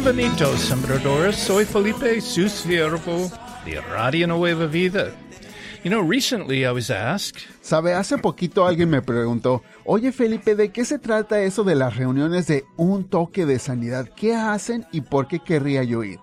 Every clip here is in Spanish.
Bienvenidos, sembradores. Soy Felipe, su siervo de Radio Nueva Vida. You know, recently I was asked, Sabe, hace poquito alguien me preguntó, oye Felipe, ¿de qué se trata eso de las reuniones de un toque de sanidad? ¿Qué hacen y por qué querría yo ir?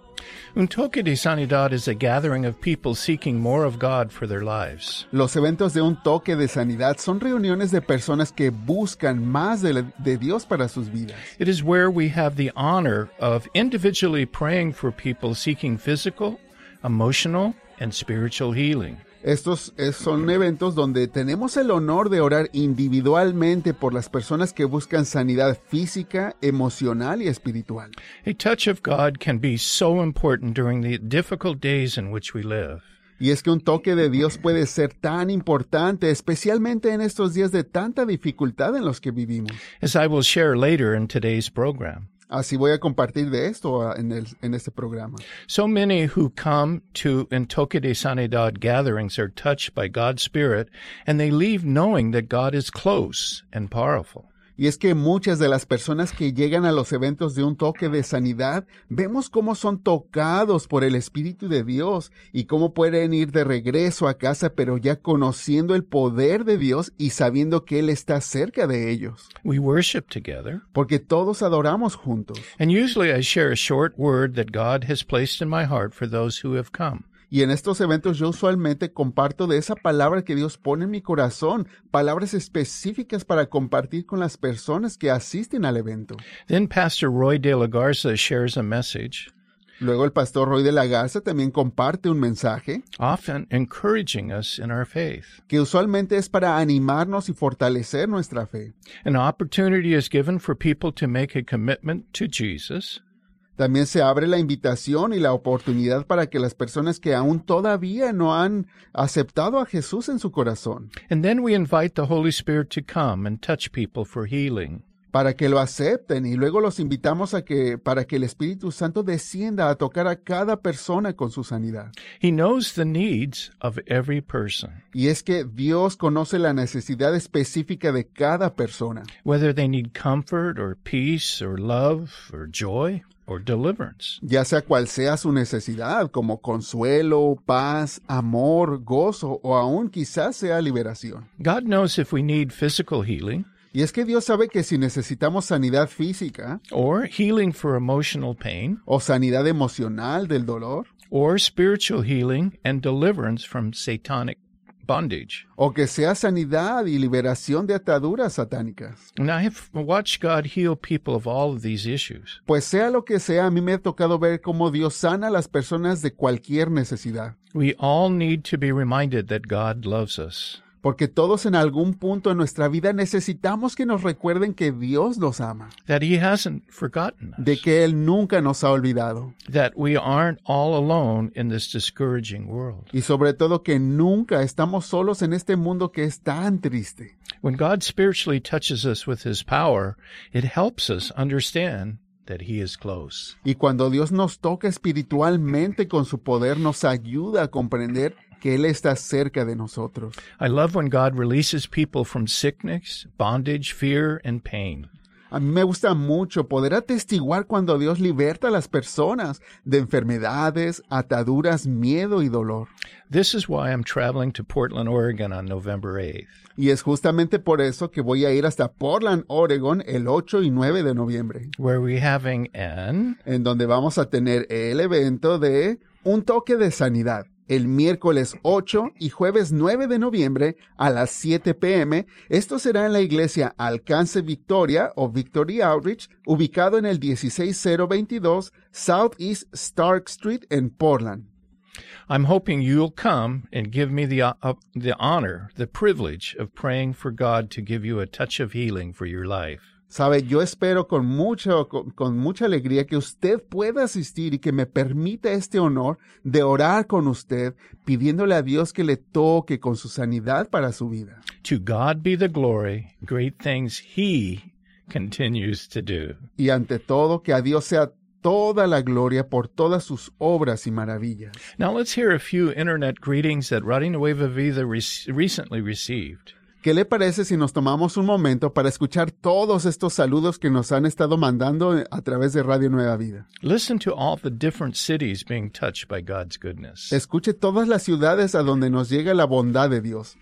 Un toque de sanidad is a gathering of people seeking more of God for their lives. Los eventos de un toque de sanidad son reuniones de personas que buscan más de, la- de Dios para sus vidas. It is where we have the honor of individually praying for people seeking physical, emotional, and spiritual healing. Estos eh, son eventos donde tenemos el honor de orar individualmente por las personas que buscan sanidad física, emocional y espiritual. A touch of God can be so important during the difficult days in which we live. Y es que un toque de Dios puede ser tan importante, especialmente en estos días de tanta dificultad en los que vivimos. As I will share later in today's program. Así voy a compartir de esto ah, en, el- en este programa. So many who come to Entoque de Sanidad gatherings are touched by God's Spirit and they leave knowing that God is close and powerful. Y es que muchas de las personas que llegan a los eventos de un toque de sanidad, vemos cómo son tocados por el Espíritu de Dios y cómo pueden ir de regreso a casa, pero ya conociendo el poder de Dios y sabiendo que Él está cerca de ellos. We worship together, Porque todos adoramos juntos. and usually I share a short word that God has placed in my heart for those who have come. Y en estos eventos yo usualmente comparto de esa palabra que Dios pone en mi corazón, palabras específicas para compartir con las personas que asisten al evento. Then Pastor Roy de la Garza shares a message, Luego el pastor Roy de la Garza también comparte un mensaje often encouraging us in our faith. que usualmente es para animarnos y fortalecer nuestra fe. An opportunity is given for people to make a commitment to Jesus. También se abre la invitación y la oportunidad para que las personas que aún todavía no han aceptado a Jesús en su corazón, And then we invite the Holy Spirit to come and touch people for healing. para que lo acepten y luego los invitamos a que para que el Espíritu Santo descienda a tocar a cada persona con su sanidad. He knows the needs of every person, Y es que Dios conoce la necesidad específica de cada persona, whether they need comfort or peace or love or joy or deliverance. ya sea cual sea su necesidad, como consuelo, paz, amor, gozo o aún quizás sea liberación. God knows if we need physical healing Y es que Dios sabe que si necesitamos sanidad física or healing for emotional pain o sanidad emocional del dolor, or spiritual healing and deliverance from satanic bondage. o que sea sanidad y liberación de ataduras satánicas, And I have watched God heal people of all of these issues. pues sea lo que sea, a mí me ha tocado ver cómo Dios sana a las personas de cualquier necesidad. We all need to be reminded that God loves us. Porque todos en algún punto en nuestra vida necesitamos que nos recuerden que Dios nos ama, that he hasn't forgotten us, de que Él nunca nos ha olvidado that we aren't all alone in this discouraging world. y sobre todo que nunca estamos solos en este mundo que es tan triste. When God spiritually touches us with his power, it helps us understand that he is close. Y cuando Dios nos toca espiritualmente con su poder, nos ayuda a comprender que Él está cerca de nosotros. I love when God releases people from sickness, bondage, fear, and pain. A mí me gusta mucho poder atestiguar cuando Dios liberta a las personas de enfermedades, ataduras, miedo y dolor. This is why I'm traveling to Portland, Oregon on November 8th. Y es justamente por eso que voy a ir hasta Portland, Oregon, el 8 y 9 de noviembre, where we're having an en donde vamos a tener el evento de un toque de sanidad. El miércoles 8 y jueves 9 de noviembre a las 7 pm. Esto será en la iglesia Alcance Victoria o Victory Outreach, ubicado en el 16022 Southeast Stark Street en Portland. I'm hoping you'll come and give me uh, the honor, the privilege of praying for God to give you a touch of healing for your life. Sabe, yo espero con mucho, con, con mucha alegría que usted pueda asistir y que me permita este honor de orar con usted, pidiéndole a Dios que le toque con su sanidad para su vida. To God be the glory, great things he continues to do. Y ante todo, que a Dios sea toda la gloria por todas sus obras y maravillas. Now let's hear a few internet greetings that Radio Nueva Vida re- recently received. ¿Qué le parece si nos tomamos un momento para escuchar todos estos saludos que nos han estado mandando a través de Radio Nueva Vida? Listen to all the different cities being touched by God's goodness. Escuche todas las ciudades a donde nos llega la bondad de Dios.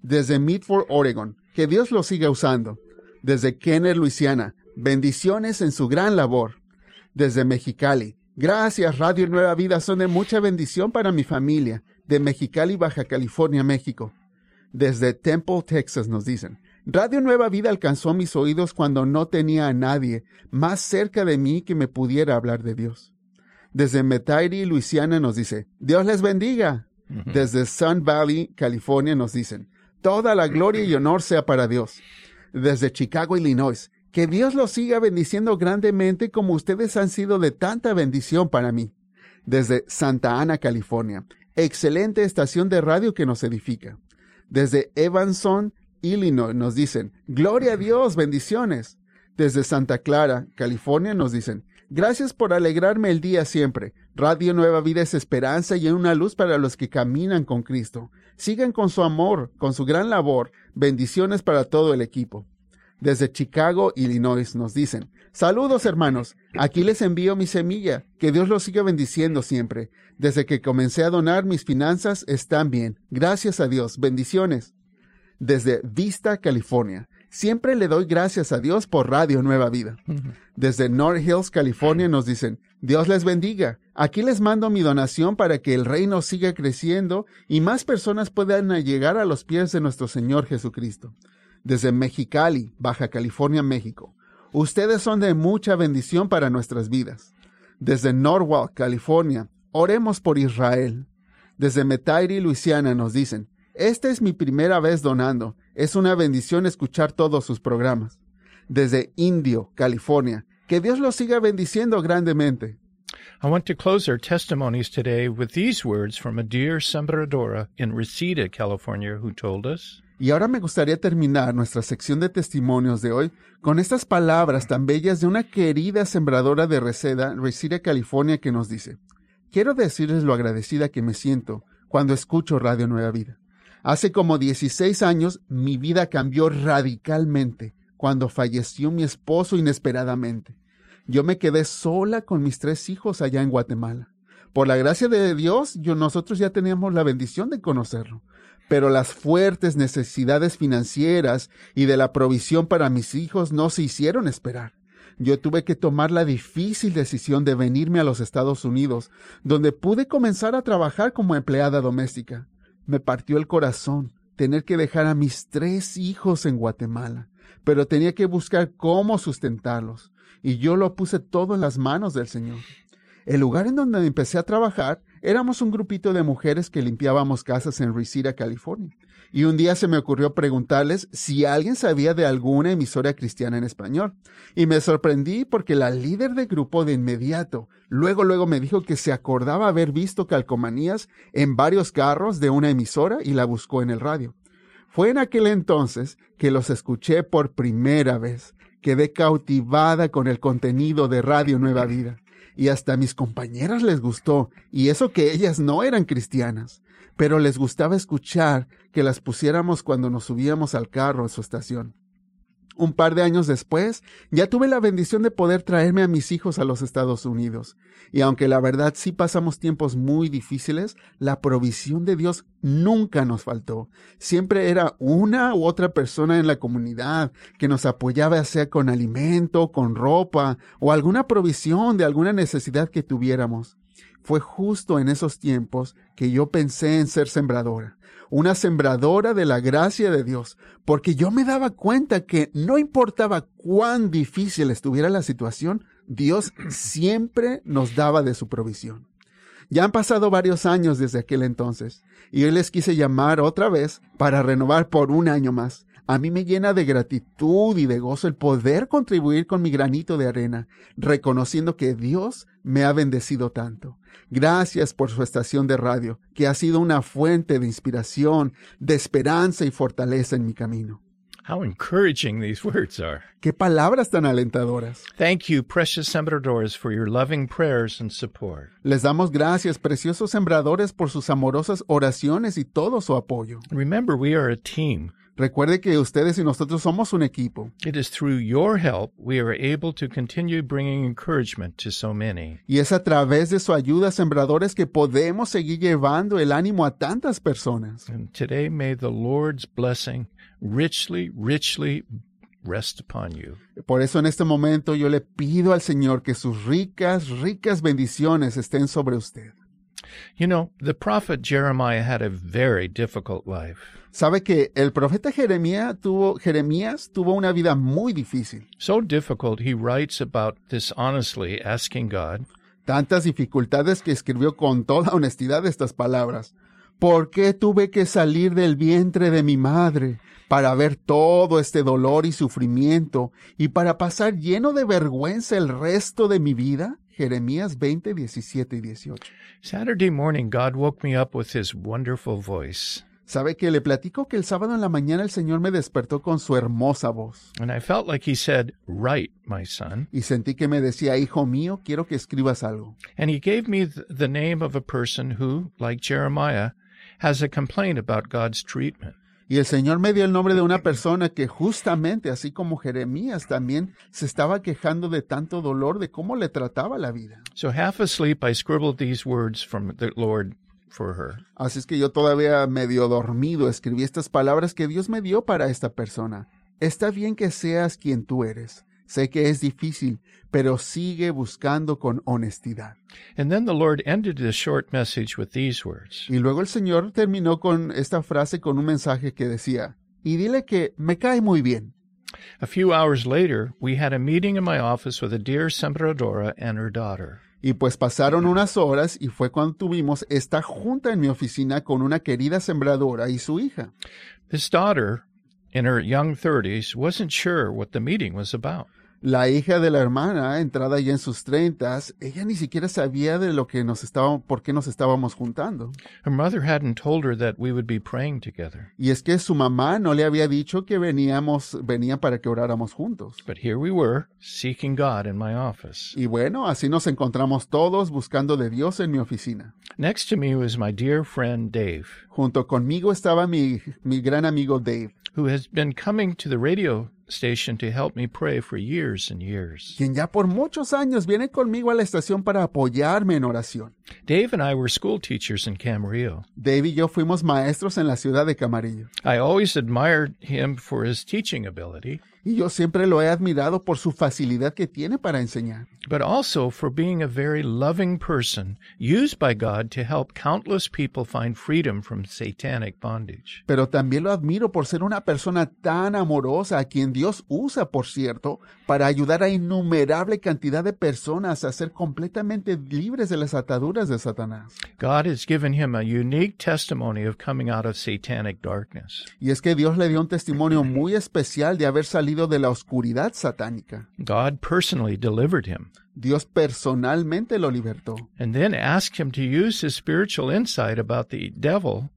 Desde Medford, Oregon, que Dios lo siga usando. Desde Kenner, Luisiana, bendiciones en su gran labor. Desde Mexicali, gracias Radio Nueva Vida, son de mucha bendición para mi familia. De Mexicali, Baja California, México. Desde Temple, Texas, nos dicen. Radio Nueva Vida alcanzó mis oídos cuando no tenía a nadie más cerca de mí que me pudiera hablar de Dios. Desde Metairie, Luisiana, nos dice, Dios les bendiga. Desde Sun Valley, California, nos dicen, toda la gloria y honor sea para Dios. Desde Chicago, Illinois, que Dios los siga bendiciendo grandemente como ustedes han sido de tanta bendición para mí. Desde Santa Ana, California, excelente estación de radio que nos edifica. Desde Evanston, Illinois, nos dicen, Gloria a Dios, bendiciones. Desde Santa Clara, California, nos dicen, Gracias por alegrarme el día siempre. Radio Nueva Vida es esperanza y una luz para los que caminan con Cristo. Sigan con su amor, con su gran labor. Bendiciones para todo el equipo. Desde Chicago, Illinois, nos dicen, Saludos hermanos, aquí les envío mi semilla, que Dios los siga bendiciendo siempre. Desde que comencé a donar mis finanzas están bien. Gracias a Dios, bendiciones. Desde Vista, California, siempre le doy gracias a Dios por Radio Nueva Vida. Desde North Hills, California nos dicen, Dios les bendiga. Aquí les mando mi donación para que el reino siga creciendo y más personas puedan llegar a los pies de nuestro Señor Jesucristo. Desde Mexicali, Baja California, México. Ustedes son de mucha bendición para nuestras vidas. Desde Norwalk, California, oremos por Israel. Desde Metairie, Luisiana, nos dicen, esta es mi primera vez donando. Es una bendición escuchar todos sus programas. Desde Indio, California, que Dios los siga bendiciendo grandemente. I want to close our testimonies today with these words from a dear sembradora in Reseda, California, who told us, Y ahora me gustaría terminar nuestra sección de testimonios de hoy con estas palabras tan bellas de una querida sembradora de Reseda, Reseda, California, que nos dice, quiero decirles lo agradecida que me siento cuando escucho Radio Nueva Vida. Hace como 16 años mi vida cambió radicalmente cuando falleció mi esposo inesperadamente. Yo me quedé sola con mis tres hijos allá en Guatemala. Por la gracia de Dios, yo, nosotros ya teníamos la bendición de conocerlo pero las fuertes necesidades financieras y de la provisión para mis hijos no se hicieron esperar. Yo tuve que tomar la difícil decisión de venirme a los Estados Unidos, donde pude comenzar a trabajar como empleada doméstica. Me partió el corazón tener que dejar a mis tres hijos en Guatemala, pero tenía que buscar cómo sustentarlos, y yo lo puse todo en las manos del Señor. El lugar en donde empecé a trabajar éramos un grupito de mujeres que limpiábamos casas en Reseda, California. Y un día se me ocurrió preguntarles si alguien sabía de alguna emisora cristiana en español. Y me sorprendí porque la líder del grupo de inmediato, luego luego me dijo que se acordaba haber visto calcomanías en varios carros de una emisora y la buscó en el radio. Fue en aquel entonces que los escuché por primera vez. Quedé cautivada con el contenido de Radio Nueva Vida y hasta a mis compañeras les gustó, y eso que ellas no eran cristianas, pero les gustaba escuchar que las pusiéramos cuando nos subíamos al carro en su estación. Un par de años después, ya tuve la bendición de poder traerme a mis hijos a los Estados Unidos. Y aunque la verdad sí pasamos tiempos muy difíciles, la provisión de Dios nunca nos faltó. Siempre era una u otra persona en la comunidad que nos apoyaba, ya sea con alimento, con ropa o alguna provisión de alguna necesidad que tuviéramos. Fue justo en esos tiempos que yo pensé en ser sembradora una sembradora de la gracia de Dios, porque yo me daba cuenta que no importaba cuán difícil estuviera la situación, Dios siempre nos daba de su provisión. Ya han pasado varios años desde aquel entonces, y hoy les quise llamar otra vez para renovar por un año más. A mí me llena de gratitud y de gozo el poder contribuir con mi granito de arena, reconociendo que Dios me ha bendecido tanto. Gracias por su estación de radio, que ha sido una fuente de inspiración, de esperanza y fortaleza en mi camino. How encouraging these words are. Qué palabras tan alentadoras. Thank you, precious sembradores, for your loving prayers and support. Les damos gracias, preciosos sembradores, por sus amorosas oraciones y todo su apoyo. Remember, we are a team. Recuerde que ustedes y nosotros somos un equipo. It is through your help we are able to continue bringing encouragement to so many. Y es a través de su ayuda, sembradores, que podemos seguir llevando el ánimo a tantas personas. And today may the Lord's blessing richly, richly rest upon you. Por eso en este momento yo le pido al Señor que sus ricas, ricas bendiciones estén sobre usted. You know, the prophet Jeremiah had a very difficult life. Sabe que el profeta Jeremías tuvo, Jeremías tuvo una vida muy difícil. So difficult, he writes about this honestly, asking God, Tantas dificultades que escribió con toda honestidad estas palabras. ¿Por qué tuve que salir del vientre de mi madre para ver todo este dolor y sufrimiento y para pasar lleno de vergüenza el resto de mi vida? Jeremías 20, 17 y 18. Saturday morning, God woke me up with his wonderful voice. Sabe que le platico que el sábado en la mañana el Señor me despertó con su hermosa voz And I felt like he said, Write, my son. y sentí que me decía, hijo mío, quiero que escribas algo. And he gave me th- the name of a person who, like Jeremiah, has a complaint about God's treatment. Y el Señor me dio el nombre de una persona que justamente, así como Jeremías, también se estaba quejando de tanto dolor de cómo le trataba la vida. So, half asleep, I scribbled these words from the Lord for her. Así es que yo todavía medio dormido escribí estas palabras que Dios me dio para esta persona. Está bien que seas quien tú eres. Sé que es difícil, pero sigue buscando con honestidad. And then the Lord ended the short message with these words Y luego el Señor terminó con esta frase con un mensaje que decía, y dile que me cae muy bien. A few hours later, we had a meeting in my office with a dear sembradora and her daughter. Y pues pasaron unas horas y fue cuando tuvimos esta junta en mi oficina con una querida sembradora y su hija. This daughter, in her young 30s, wasn't sure what the meeting was about. La hija de la hermana, entrada ya en sus treintas, ella ni siquiera sabía de lo que nos estábamos, por qué nos estábamos juntando. Her mother hadn't told her that we would be praying together. Y es que su mamá no le había dicho que veníamos, venía para que oráramos juntos. But here we were, seeking God in my office. Y bueno, así nos encontramos todos buscando de Dios en mi oficina. Next to me was my dear friend Dave, Junto conmigo estaba mi, mi gran amigo Dave, who has been coming to the radio station to help me pray for years and years. quien ya por muchos años viene conmigo a la estación para apoyarme en oración. Dave and I were school teachers in Camarillo. Dave y yo fuimos maestros en la ciudad de Camarillo. I always admired him for his teaching ability, Y yo siempre lo he admirado por su facilidad que tiene para enseñar, but also for being a very loving person used by God to help countless people find freedom from satanic bondage. pero también lo admiro por ser una persona tan amorosa a quien Dios usa, por cierto, para ayudar a innumerable cantidad de personas a ser completamente libres de las ataduras de Satanás. God has given him a unique testimony of coming out of satanic darkness. Y es que Dios le dio un testimonio muy especial de haber salido de la oscuridad satánica. God personally delivered him Dios personalmente lo libertó. and then asked him to use his spiritual insight about the devil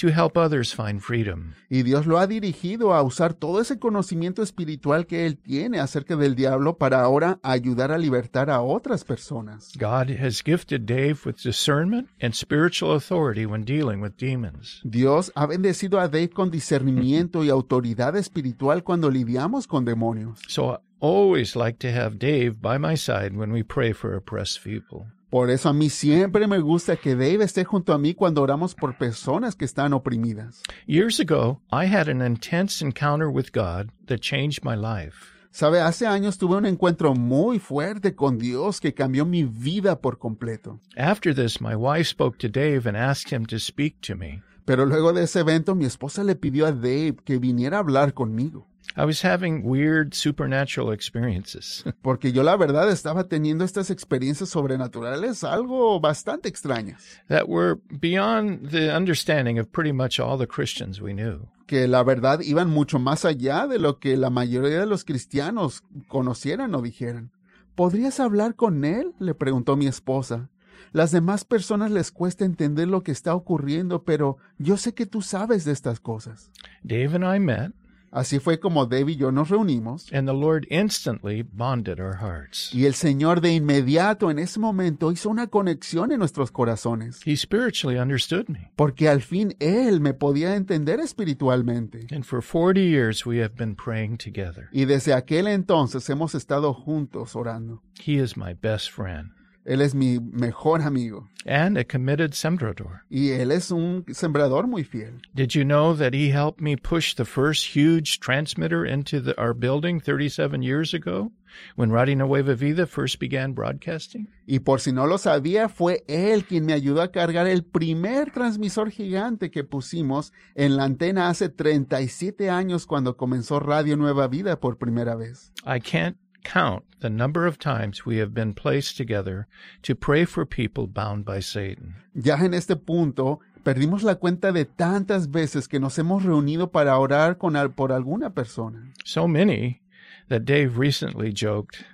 to help others find freedom. Y Dios lo ha dirigido a usar todo ese conocimiento espiritual que él tiene acerca del diablo para ahora ayudar a libertar a otras personas. God has gifted Dave with discernment and spiritual authority when dealing with demons. Dios ha bendecido a Dave con discernimiento y autoridad espiritual cuando lidiamos con demonios. So I always like to have Dave by my side when we pray for oppressed people. Por eso a mí siempre me gusta que Dave esté junto a mí cuando oramos por personas que están oprimidas. Years ago, I had an intense encounter with God that changed my life. Sabe, hace años tuve un encuentro muy fuerte con Dios que cambió mi vida por completo. After this, my wife spoke to Dave and asked him to speak to me. Pero luego de ese evento mi esposa le pidió a Dave que viniera a hablar conmigo. I was having weird supernatural experiences. Porque yo la verdad estaba teniendo estas experiencias sobrenaturales algo bastante extrañas. that were beyond the understanding of pretty much all the Christians we knew. Que la verdad iban mucho más allá de lo que la mayoría de los cristianos conocieran o dijeran. ¿Podrías hablar con él? le preguntó mi esposa. Las demás personas les cuesta entender lo que está ocurriendo, pero yo sé que tú sabes de estas cosas. Dave and I met, Así fue como Dave y yo nos reunimos and the Lord instantly bonded our hearts. y el Señor de inmediato en ese momento hizo una conexión en nuestros corazones, He spiritually understood me. porque al fin Él me podía entender espiritualmente. And for 40 years we have been praying together. Y desde aquel entonces hemos estado juntos orando. He is my best friend Él es mi mejor amigo and a committed sembrador. y Él es un sembrador muy fiel. Did you know that he helped me push the first huge transmitter into the, our building 37 years ago when Radio Nueva Vida first began broadcasting? Y por si no lo sabía, fue Él quien me ayudó a cargar el primer transmisor gigante que pusimos en la antena hace 37 años cuando comenzó Radio Nueva Vida por primera vez. I can't count the number of times we have been placed together to pray for people bound by Satan. Ya en este punto, perdimos la cuenta de tantas veces que nos hemos reunido para orar con al- por alguna persona. So many that Dave recently joked,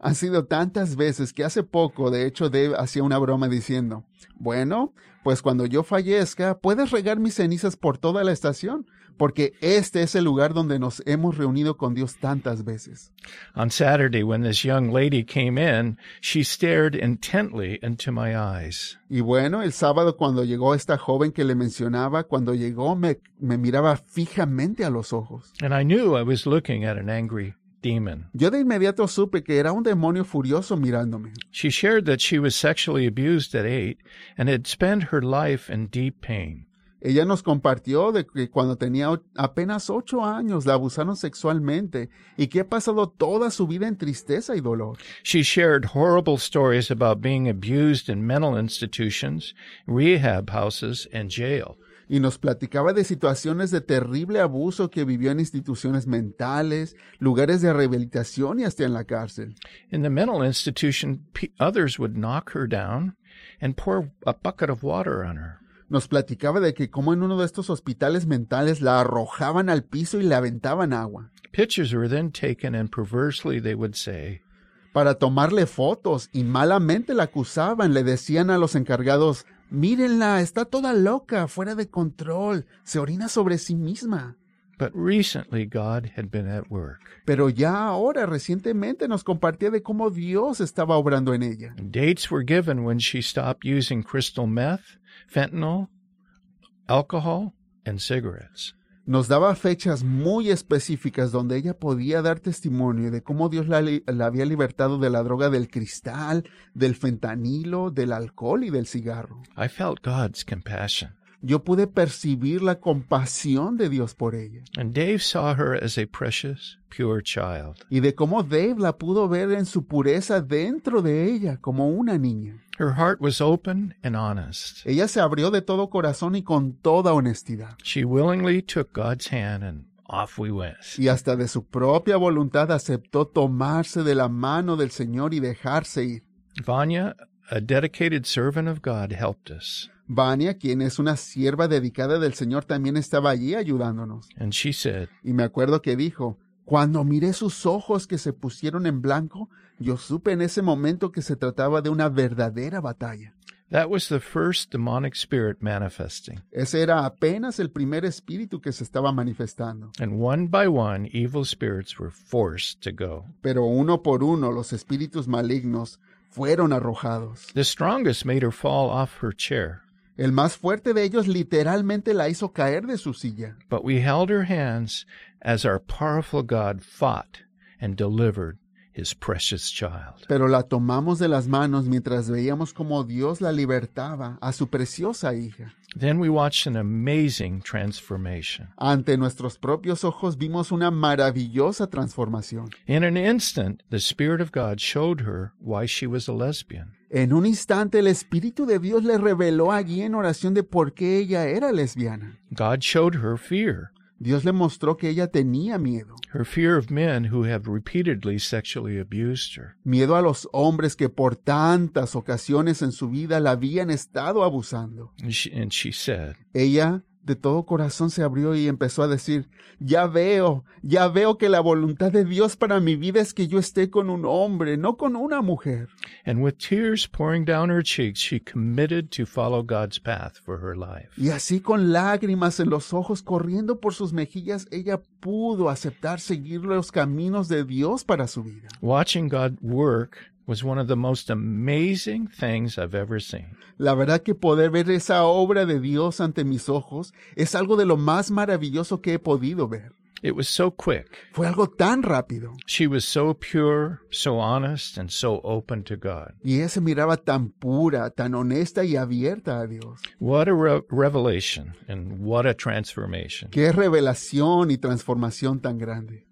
Han sido tantas veces que hace poco, de hecho, Dave hacía una broma diciendo, bueno, pues cuando yo fallezca, puedes regar mis cenizas por toda la estación, porque este es el lugar donde nos hemos reunido con Dios tantas veces. On Saturday, when this young lady came in, she stared intently into my eyes. Y bueno, el sábado cuando llegó esta joven que le mencionaba, cuando llegó me, me miraba fijamente a los ojos. And I knew I was looking at an angry demon. Yo de inmediato supe que era un demonio furioso mirándome. She shared that she was sexually abused at eight and had spent her life in deep pain. Ella nos compartió de que cuando tenía apenas ocho años la abusaron sexualmente y que ha pasado toda su vida en tristeza y dolor. She shared horrible stories about being abused in mental institutions, rehab houses, and jail. Y nos platicaba de situaciones de terrible abuso que vivió en instituciones mentales, lugares de rehabilitación y hasta en la cárcel. In the mental institution, others would knock her down and pour a bucket of water on her. Nos platicaba de que como en uno de estos hospitales mentales la arrojaban al piso y le aventaban agua. Pictures were then taken, and perversely they would say, Para tomarle fotos y malamente la acusaban, le decían a los encargados, mírenla, está toda loca, fuera de control, se orina sobre sí misma. But recently God had been at work. Pero ya ahora, recientemente, nos compartía de cómo Dios estaba obrando en ella. Dates were given when she stopped using crystal meth, fentanyl, alcohol, and cigarettes. Nos daba fechas muy específicas donde ella podía dar testimonio de cómo Dios la, la había libertado de la droga del cristal, del fentanilo, del alcohol y del cigarro. I felt God's compassion. Yo pude percibir la compasión de Dios por ella And Dave saw her as a precious, pure child. y de cómo Dave la pudo ver en su pureza dentro de ella como una niña. Her heart was open and honest. Ella se abrió de todo corazón y con toda honestidad. She willingly took God's hand and off we went. Y hasta de su propia voluntad aceptó tomarse de la mano del Señor y dejarse ir. Vanya, a dedicated servant of God, helped us. Vania, quien es una sierva dedicada del Señor, también estaba allí ayudándonos. And she said, Y me acuerdo que dijo, cuando miré sus ojos que se pusieron en blanco, yo supe en ese momento que se trataba de una verdadera batalla. That was the first demonic spirit manifesting. Ese era apenas el primer espíritu que se estaba manifestando. And one by one, evil spirits were forced to go. Pero uno por uno los espíritus malignos fueron arrojados. The strongest made her fall off her chair, El más fuerte de ellos literalmente la hizo caer de su silla. but we held her hands as our powerful God fought and delivered his precious child. Pero la tomamos de las manos mientras veíamos cómo Dios la libertaba a su preciosa hija. Then we watched an amazing transformation. Ante nuestros propios ojos vimos una maravillosa transformación. In an instant, the Spirit of God showed her why she was a lesbian. En un instante el Espíritu de Dios le reveló a allí en oración de por qué ella era lesbiana. God showed her fear, Dios le mostró que ella tenía miedo. her fear of men who have repeatedly sexually abused her. Miedo a los hombres que por tantas ocasiones en su vida la habían estado abusando. And she, and she said, Ella de todo corazón se abrió y empezó a decir, ya veo, ya veo que la voluntad de Dios para mi vida es que yo esté con un hombre, no con una mujer. And with tears pouring down her cheeks, she committed to follow God's path for her life. Y así con lágrimas en los ojos corriendo por sus mejillas, ella pudo aceptar seguir los caminos de Dios para su vida. Watching God work was one of the most amazing things I've ever seen. La verdad que poder ver esa obra de Dios ante mis ojos es algo de lo más maravilloso que he podido ver. It was so quick. Fue algo tan rápido. She was so pure, so honest, and so open to God. Y ella se miraba tan pura, tan honesta y abierta a Dios. What a re- revelation and what a transformation. Qué revelación y transformación tan grande.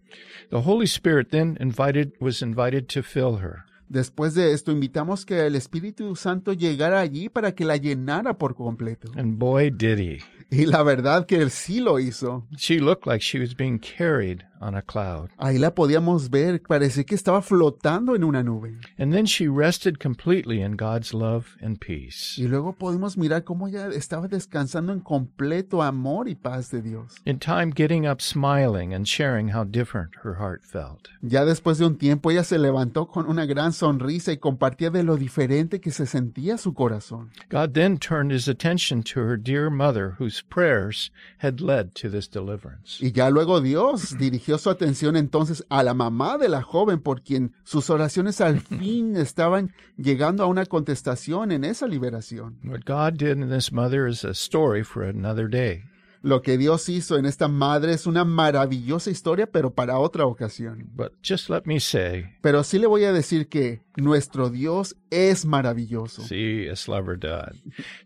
The Holy Spirit then invited was invited to fill her. Después de esto, invitamos que el Espíritu Santo llegara allí para que la llenara por completo. And boy did he. Y la verdad que él sí lo hizo. She looked like she was being carried on a cloud. Ahí la podíamos ver, parecía que estaba flotando en una nube. And then she rested completely in God's love and peace. Y luego podemos mirar cómo ella estaba descansando en completo amor y paz de Dios. In time, getting up, smiling, and sharing how different her heart felt. Ya después de un tiempo ella se levantó con una gran sonrisa y compartía de lo diferente que se sentía su corazón. God then turned his attention to her dear mother, whose prayers had led to this deliverance. Y ya luego Dios dirigió su atención entonces a la mamá de la joven por quien sus oraciones al fin estaban llegando a una contestación en esa liberación. What God did in this mother is a story for another day. Lo que Dios hizo en esta madre es una maravillosa historia, pero para otra ocasión. But just let me say, Pero sí le voy a decir que nuestro Dios es maravilloso. see, es la verdad.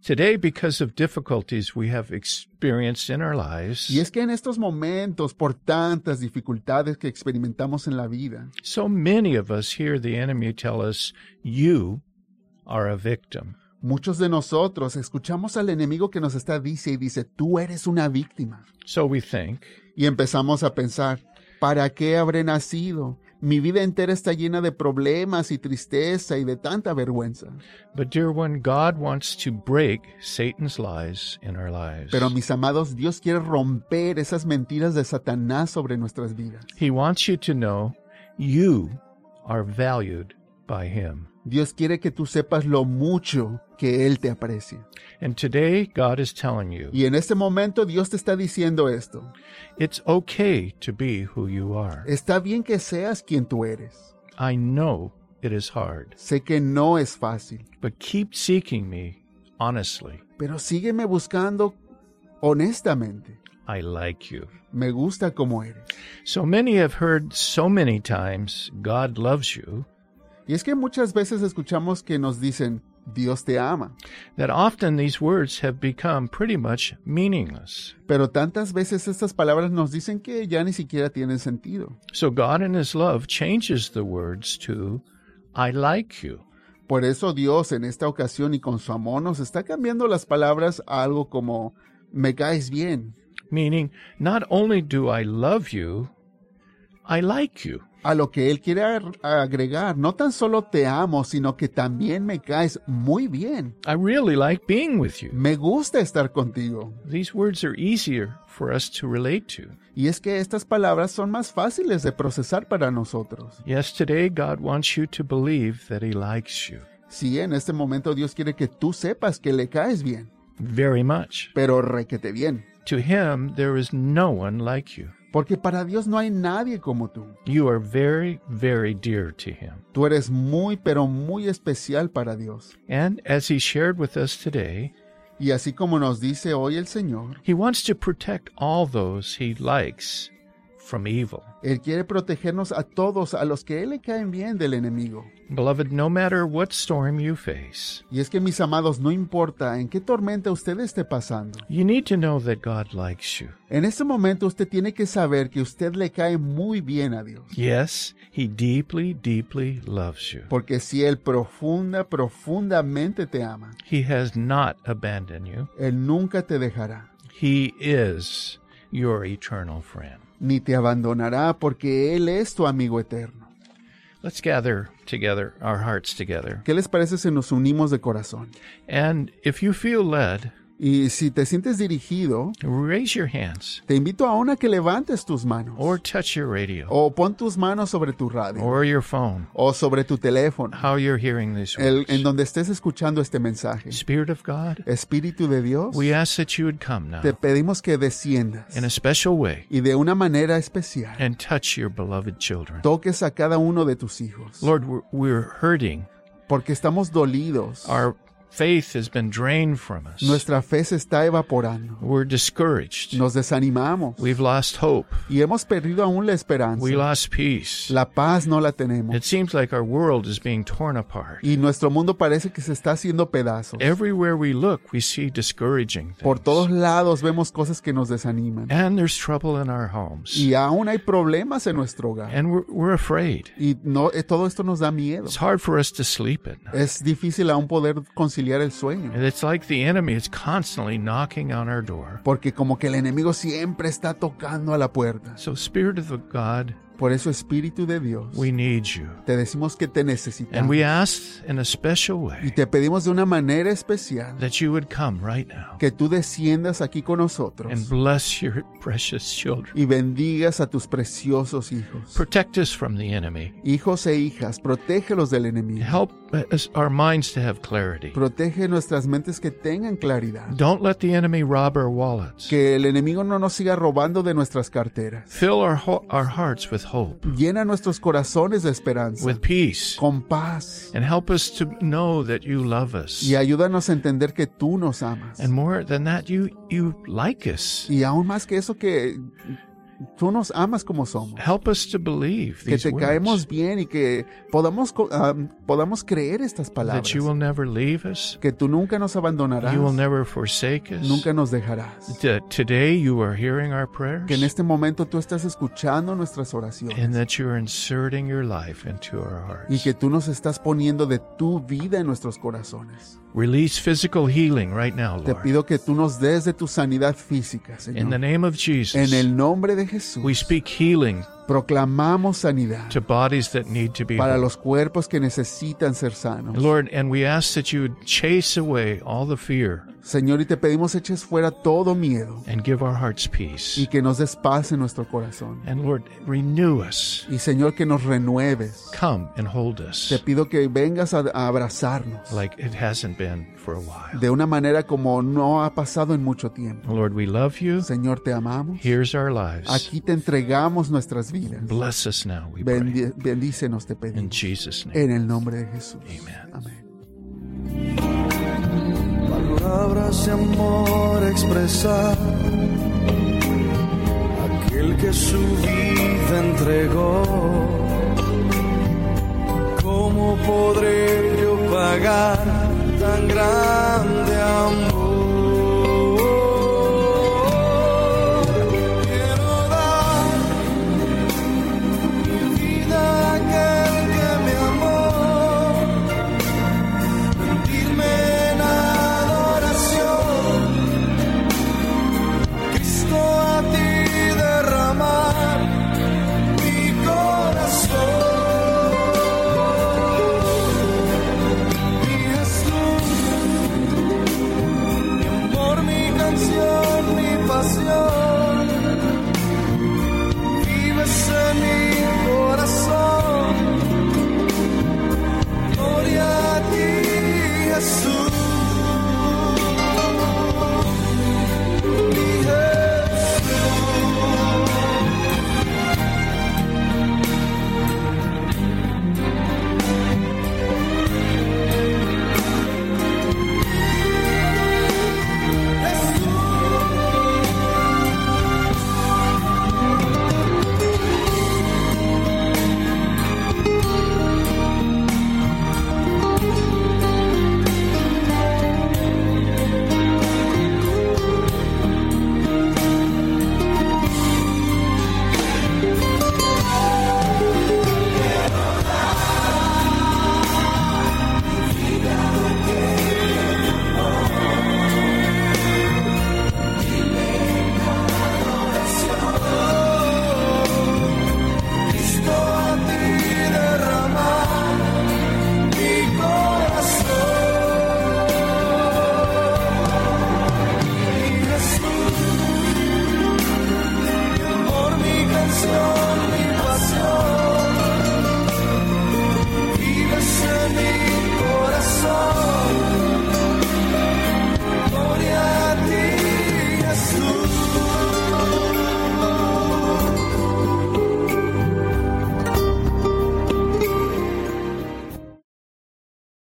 Today, because of difficulties we have experienced in our lives, Y es que en estos momentos, por tantas dificultades que experimentamos en la vida, so many of us hear the enemy tell us, You are a victim. Muchos de nosotros escuchamos al enemigo que nos está dice y dice, tú eres una víctima. So we think, Y empezamos a pensar, ¿para qué habré nacido? Mi vida entera está llena de problemas y tristeza y de tanta vergüenza. Pero mis amados, Dios quiere romper esas mentiras de Satanás sobre nuestras vidas. He wants you to know you are valued by Him. Dios quiere que tú sepas lo mucho que Él te aprecia. And today, God is telling you Y en este momento Dios te está diciendo esto. it's okay to be who you are. Está bien que seas quien tú eres. I know it is hard, Sé que no es fácil, but keep seeking me honestly. pero sígueme buscando honestamente. I like you. Me gusta como eres. So many have heard so many times, God loves you, Y es que muchas veces escuchamos que nos dicen, Dios te ama. that often these words have become pretty much meaningless. Pero tantas veces estas palabras nos dicen que ya ni siquiera tienen sentido. So God in His love changes the words to, I like you. Por eso Dios en esta ocasión y con su amor nos está cambiando las palabras a algo como me caes bien, Meaning, not only do I love you, I like you. A lo que Él quiere ar- agregar, no tan solo te amo, sino que también me caes muy bien. I really like being with you. Me gusta estar contigo. These words are easier for us to relate to. Y es que estas palabras son más fáciles de procesar para nosotros. Yes, today God wants you to believe that He likes you Sí, en este momento Dios quiere que tú sepas que le caes bien, very much. pero requete bien. To Him, there is no one like you. Porque para Dios no hay nadie como tú. You are very, very dear to Him. Tú eres muy, pero muy especial para Dios. And as He shared with us today, Y así como nos dice hoy el Señor, He wants to protect all those He likes from evil. Él quiere protegernos a todos, a los que Él le caen bien del enemigo. Beloved, no matter what storm you face, Y es que mis amados, no importa en qué tormenta usted esté pasando. you need to know that God likes you. En este momento usted tiene que saber que usted le cae muy bien a Dios. Yes, He deeply, deeply loves you. Porque si Él profunda, profundamente te ama, He has not abandoned you. Él nunca te dejará, He is your eternal friend. ni te abandonará, porque Él es tu amigo eterno. Let's gather together, our hearts together. ¿Qué les parece si nos unimos de corazón? And if you feel led, Y si te sientes dirigido, raise your hands te invito aún a que levantes tus manos. or touch your radio O pon tus manos sobre tu radio. or your phone, O sobre tu teléfono. how you're hearing these el- en donde estés escuchando este mensaje. Spirit of God, Espíritu de Dios, we ask that you would come now te pedimos que desciendas in a special way y de una manera especial and touch your beloved children. toques a cada uno de tus hijos. Lord, we're, we're hurting. Porque estamos dolidos. Our faith has been drained from us. Nuestra fe se está evaporando. We're discouraged. Nos desanimamos We've lost hope. y hemos perdido aún la esperanza. We lost peace. La paz no la tenemos. It seems like our world is being torn apart. Y nuestro mundo parece que se está haciendo pedazos. Everywhere we look, we see discouraging Por things. todos lados vemos cosas que nos desaniman. And there's trouble in our homes. Y aún hay problemas en nuestro hogar. And we're, we're afraid. Y no, eh, todo esto nos da miedo. It's hard for us to sleep at night. Es difícil aún poder conciliar el sueño. And it's like the enemy is constantly knocking on our door. Porque como que el enemigo siempre está tocando a la puerta. So, Spirit of God, Por eso, Espíritu de Dios, we need you. te decimos que te And necesitamos. we ask in a special Y way te pedimos de una manera especial that you would come right now que tú desciendas aquí con nosotros and bless your precious children. y bendigas a tus preciosos hijos. Protect us from the enemy. Hijos e hijas, protégelos del enemigo. Help us, our minds to have clarity. Protege nuestras mentes que tengan claridad. Don't let the enemy rob our wallets. Que el enemigo no nos siga robando de nuestras carteras. Fill our hearts with hope, Llena nuestros corazones de esperanza, with peace, con paz. and help us to know that you love us. Y ayúdanos a entender que tú nos amas. And more than that, you, you like us. Y aún más que eso, que tú nos amas como somos. Help us to believe Que these te caemos bien y que podamos, podamos creer estas palabras. that you will never leave us, Que tú nunca nos abandonarás. you will never forsake us. Nunca nos dejarás. That today you are hearing our prayers, Que en este momento tú estás escuchando nuestras oraciones. and that you are inserting your life into our Y hearts. que tú nos estás poniendo de tu vida en nuestros corazones. Release physical healing right now, Te Lord. pido que tú nos des de tu sanidad física, In the name of Jesus, En el nombre de Jesús. we speak healing Proclamamos sanidad to bodies that need to be para los cuerpos que necesitan ser sanos. Lord, and we ask that you would chase away all the fear Señor, y te pedimos eches fuera todo miedo and give our hearts peace. y que nos des paz en nuestro corazón. And Lord, renew us. Y Señor, que nos renueves. Come and hold Te us pido que vengas a, a abrazarnos like it hasn't been for a while. de una manera como no ha pasado en mucho tiempo. Lord, we love you. Señor, te amamos. Here's our lives. Aquí te entregamos nuestras vidas. Bless us now, we pray. Bendícenos, te In pedimos. Jesus' name. En el nombre de Jesús. Amen. Amén. palabras de amor expresar aquel que su vida entregó. ¿Cómo podré yo pagar tan grande